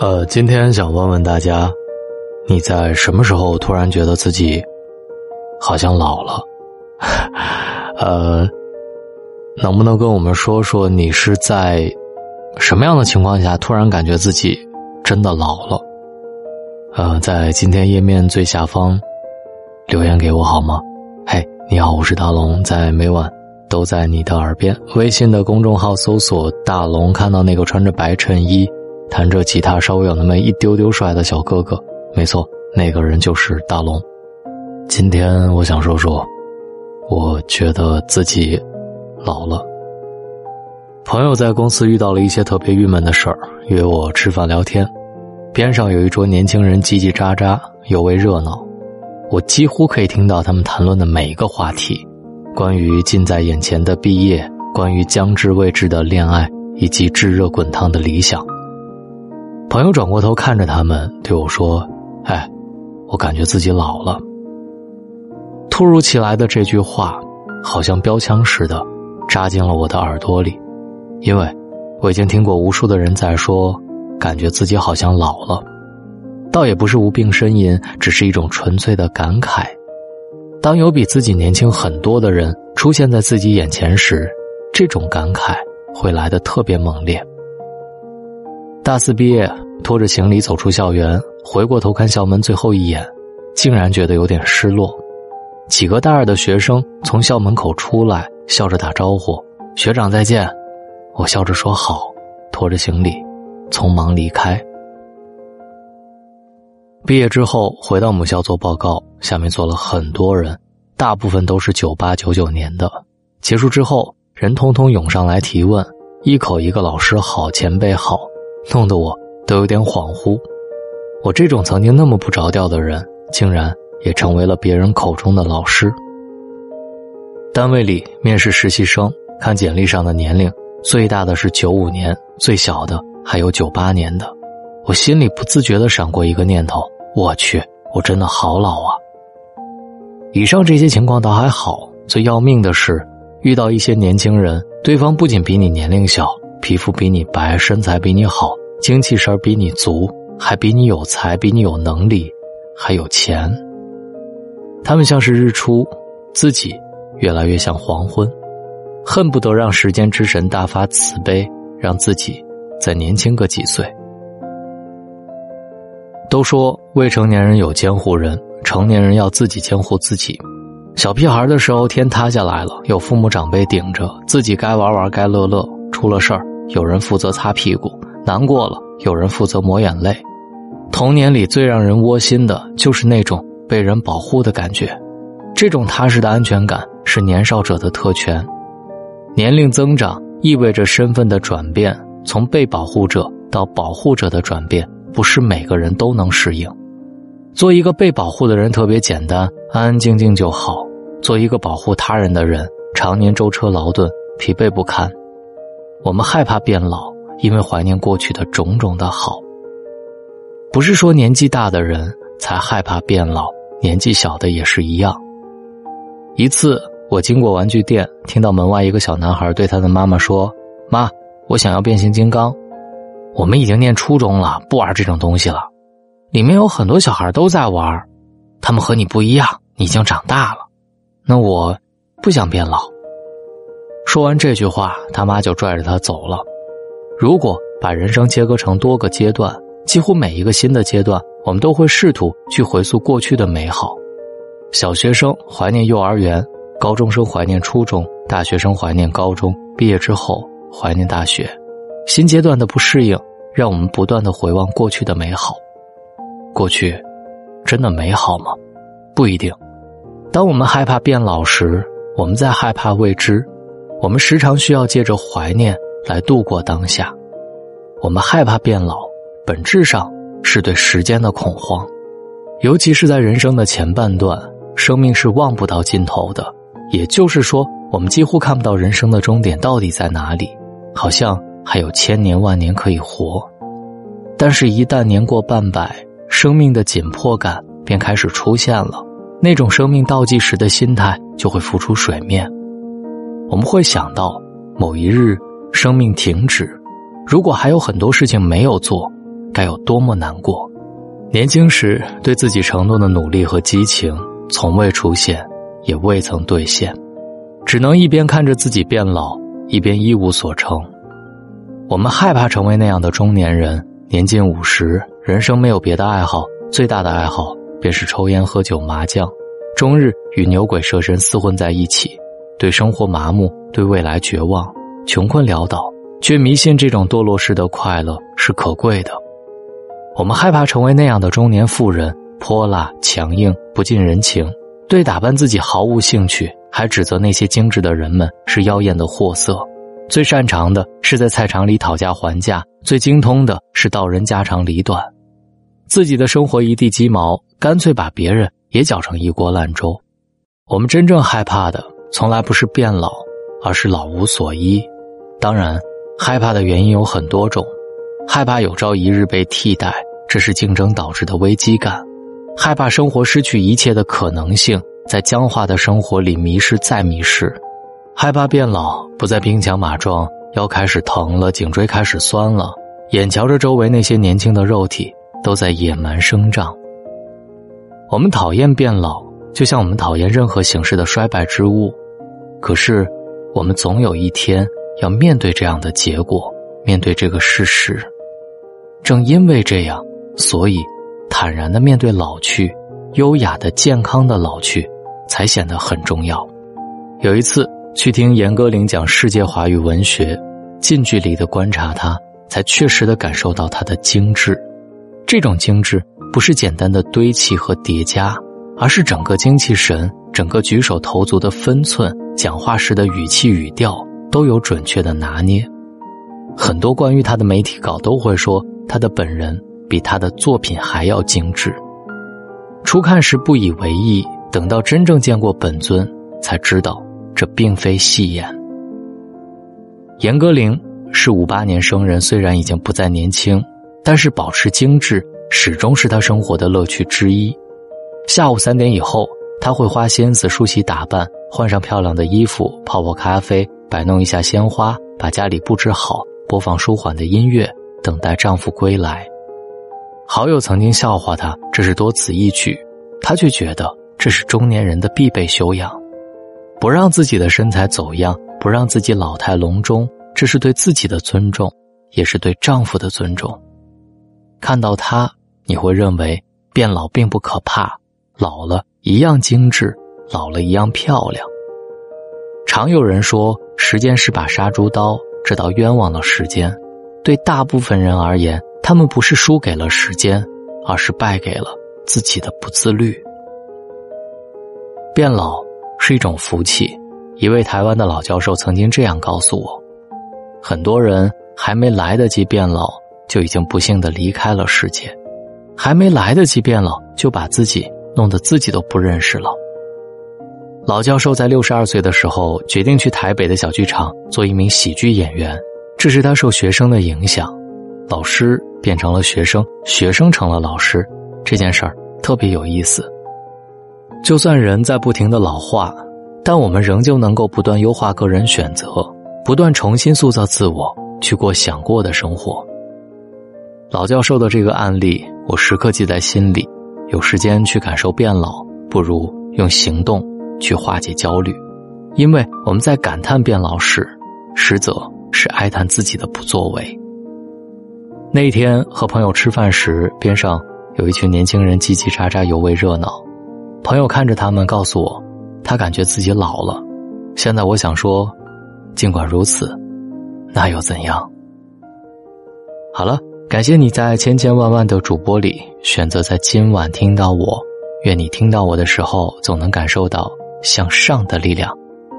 呃，今天想问问大家，你在什么时候突然觉得自己好像老了？呃，能不能跟我们说说你是在什么样的情况下突然感觉自己真的老了？呃，在今天页面最下方留言给我好吗？嘿，你好，我是大龙，在每晚都在你的耳边。微信的公众号搜索“大龙”，看到那个穿着白衬衣。弹着吉他，稍微有那么一丢丢帅的小哥哥，没错，那个人就是大龙。今天我想说说，我觉得自己老了。朋友在公司遇到了一些特别郁闷的事儿，约我吃饭聊天。边上有一桌年轻人叽叽喳喳，尤为热闹。我几乎可以听到他们谈论的每一个话题：关于近在眼前的毕业，关于将至未至的恋爱，以及炙热滚烫的理想。朋友转过头看着他们，对我说：“哎，我感觉自己老了。”突如其来的这句话，好像标枪似的，扎进了我的耳朵里。因为我已经听过无数的人在说，感觉自己好像老了，倒也不是无病呻吟，只是一种纯粹的感慨。当有比自己年轻很多的人出现在自己眼前时，这种感慨会来的特别猛烈。大四毕业，拖着行李走出校园，回过头看校门最后一眼，竟然觉得有点失落。几个大二的学生从校门口出来，笑着打招呼：“学长再见。”我笑着说：“好。”拖着行李，匆忙离开。毕业之后回到母校做报告，下面坐了很多人，大部分都是九八九九年的。结束之后，人通通涌上来提问，一口一个老师好，前辈好。弄得我都有点恍惚，我这种曾经那么不着调的人，竟然也成为了别人口中的老师。单位里面试实习生，看简历上的年龄，最大的是九五年，最小的还有九八年的，我心里不自觉的闪过一个念头：我去，我真的好老啊！以上这些情况倒还好，最要命的是遇到一些年轻人，对方不仅比你年龄小。皮肤比你白，身材比你好，精气神比你足，还比你有才，比你有能力，还有钱。他们像是日出，自己越来越像黄昏，恨不得让时间之神大发慈悲，让自己再年轻个几岁。都说未成年人有监护人，成年人要自己监护自己。小屁孩的时候，天塌下来了，有父母长辈顶着，自己该玩玩，该乐乐。出了事儿，有人负责擦屁股；难过了，有人负责抹眼泪。童年里最让人窝心的就是那种被人保护的感觉，这种踏实的安全感是年少者的特权。年龄增长意味着身份的转变，从被保护者到保护者的转变，不是每个人都能适应。做一个被保护的人特别简单，安安静静就好；做一个保护他人的人，常年舟车劳顿，疲惫不堪。我们害怕变老，因为怀念过去的种种的好。不是说年纪大的人才害怕变老，年纪小的也是一样。一次，我经过玩具店，听到门外一个小男孩对他的妈妈说：“妈，我想要变形金刚。我们已经念初中了，不玩这种东西了。里面有很多小孩都在玩，他们和你不一样，你已经长大了。那我不想变老。”说完这句话，他妈就拽着他走了。如果把人生切割成多个阶段，几乎每一个新的阶段，我们都会试图去回溯过去的美好。小学生怀念幼儿园，高中生怀念初中，大学生怀念高中，毕业之后怀念大学。新阶段的不适应，让我们不断的回望过去的美好。过去，真的美好吗？不一定。当我们害怕变老时，我们在害怕未知。我们时常需要借着怀念来度过当下。我们害怕变老，本质上是对时间的恐慌，尤其是在人生的前半段，生命是望不到尽头的。也就是说，我们几乎看不到人生的终点到底在哪里，好像还有千年万年可以活。但是，一旦年过半百，生命的紧迫感便开始出现了，那种生命倒计时的心态就会浮出水面。我们会想到，某一日生命停止，如果还有很多事情没有做，该有多么难过。年轻时对自己承诺的努力和激情，从未出现，也未曾兑现，只能一边看着自己变老，一边一无所成。我们害怕成为那样的中年人，年近五十，人生没有别的爱好，最大的爱好便是抽烟、喝酒、麻将，终日与牛鬼蛇神厮混在一起，对生活麻木，对未来绝望，穷困潦倒，却迷信这种堕落式的快乐是可贵的。我们害怕成为那样的中年妇人，泼辣、强硬、不近人情，对打扮自己毫无兴趣，还指责那些精致的人们是妖艳的货色。最擅长的是在菜场里讨价还价，最精通的是道人家长里短，自己的生活一地鸡毛，干脆把别人也搅成一锅烂粥。我们真正害怕的，从来不是变老，而是老无所依。当然，害怕的原因有很多种：害怕有朝一日被替代，这是竞争导致的危机感；害怕生活失去一切的可能性，在僵化的生活里迷失再迷失。害怕变老，不再兵强马壮，腰开始疼了，颈椎开始酸了，眼瞧着周围那些年轻的肉体都在野蛮生长。我们讨厌变老，就像我们讨厌任何形式的衰败之物。可是，我们总有一天要面对这样的结果，面对这个事实。正因为这样，所以坦然的面对老去，优雅的、健康的老去，才显得很重要。有一次。去听严歌苓讲世界华语文学，近距离的观察她，才确实的感受到她的精致。这种精致不是简单的堆砌和叠加，而是整个精气神、整个举手投足的分寸、讲话时的语气语调都有准确的拿捏。很多关于他的媒体稿都会说，他的本人比他的作品还要精致。初看时不以为意，等到真正见过本尊，才知道。这并非戏言。严歌苓是五八年生人，虽然已经不再年轻，但是保持精致始终是他生活的乐趣之一。下午三点以后，他会花心思梳洗打扮，换上漂亮的衣服，泡泡咖啡，摆弄一下鲜花，把家里布置好，播放舒缓的音乐，等待丈夫归来。好友曾经笑话他这是多此一举，他却觉得这是中年人的必备修养。不让自己的身材走样，不让自己老态龙钟，这是对自己的尊重，也是对丈夫的尊重。看到他，你会认为变老并不可怕，老了一样精致，老了一样漂亮。常有人说，时间是把杀猪刀，这倒冤枉了时间。对大部分人而言，他们不是输给了时间，而是败给了自己的不自律。变老。是一种福气。一位台湾的老教授曾经这样告诉我：很多人还没来得及变老，就已经不幸的离开了世界；还没来得及变老，就把自己弄得自己都不认识了。老教授在六十二岁的时候，决定去台北的小剧场做一名喜剧演员。这是他受学生的影响，老师变成了学生，学生成了老师。这件事儿特别有意思。就算人在不停的老化，但我们仍旧能够不断优化个人选择，不断重新塑造自我，去过想过的生活。老教授的这个案例，我时刻记在心里。有时间去感受变老，不如用行动去化解焦虑，因为我们在感叹变老时，实则是哀叹自己的不作为。那一天和朋友吃饭时，边上有一群年轻人叽叽喳喳，尤为热闹。朋友看着他们，告诉我，他感觉自己老了。现在我想说，尽管如此，那又怎样？好了，感谢你在千千万万的主播里选择在今晚听到我。愿你听到我的时候，总能感受到向上的力量。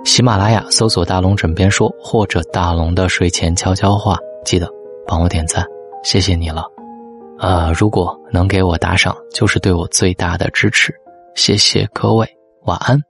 喜马拉雅搜索“大龙枕边说”或者“大龙的睡前悄悄话”，记得帮我点赞，谢谢你了。呃，如果能给我打赏，就是对我最大的支持。谢谢各位，晚安。